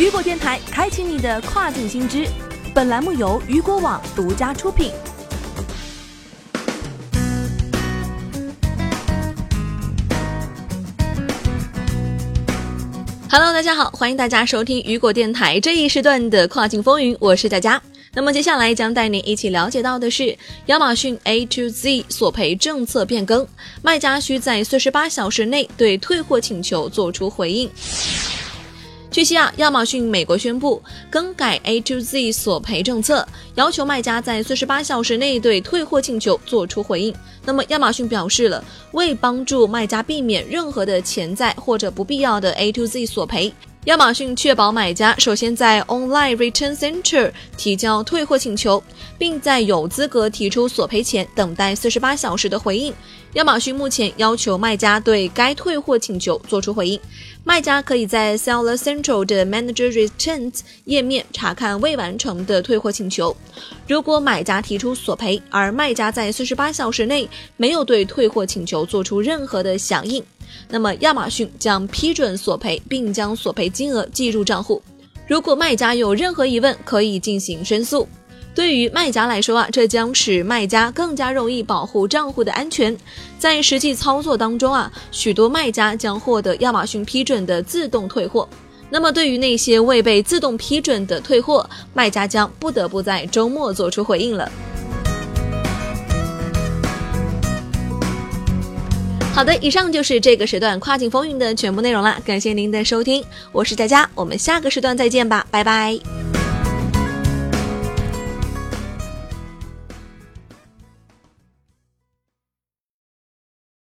雨果电台开启你的跨境新知，本栏目由雨果网独家出品。Hello，大家好，欢迎大家收听雨果电台这一时段的跨境风云，我是佳佳。那么接下来将带您一起了解到的是，亚马逊 A to Z 索赔政策变更，卖家需在四十八小时内对退货请求做出回应。据悉啊，亚马逊美国宣布更改 A to Z 索赔政策，要求卖家在四十八小时内对退货请求做出回应。那么，亚马逊表示了，为帮助卖家避免任何的潜在或者不必要的 A to Z 索赔。亚马逊确保买家首先在 Online Return Center 提交退货请求，并在有资格提出索赔前等待四十八小时的回应。亚马逊目前要求卖家对该退货请求作出回应。卖家可以在 Seller Central 的 Manager Returns 页面查看未完成的退货请求。如果买家提出索赔，而卖家在四十八小时内没有对退货请求做出任何的响应，那么亚马逊将批准索赔，并将索赔金额计入账户。如果卖家有任何疑问，可以进行申诉。对于卖家来说啊，这将使卖家更加容易保护账户的安全。在实际操作当中啊，许多卖家将获得亚马逊批准的自动退货。那么对于那些未被自动批准的退货，卖家将不得不在周末做出回应了。好的，以上就是这个时段跨境风云的全部内容了。感谢您的收听，我是佳佳，我们下个时段再见吧，拜拜。